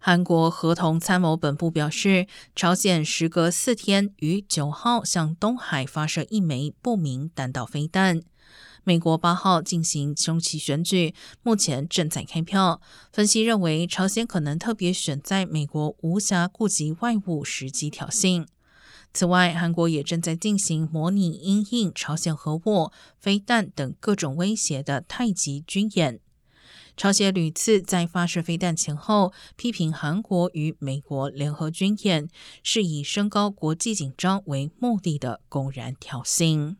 韩国合同参谋本部表示，朝鲜时隔四天于九号向东海发射一枚不明弹道飞弹。美国八号进行中期选举，目前正在开票。分析认为，朝鲜可能特别选在美国无暇顾及外务时机挑衅。此外，韩国也正在进行模拟因应朝鲜核武、飞弹等各种威胁的太极军演。朝鲜屡次在发射飞弹前后批评韩国与美国联合军演是以升高国际紧张为目的的公然挑衅。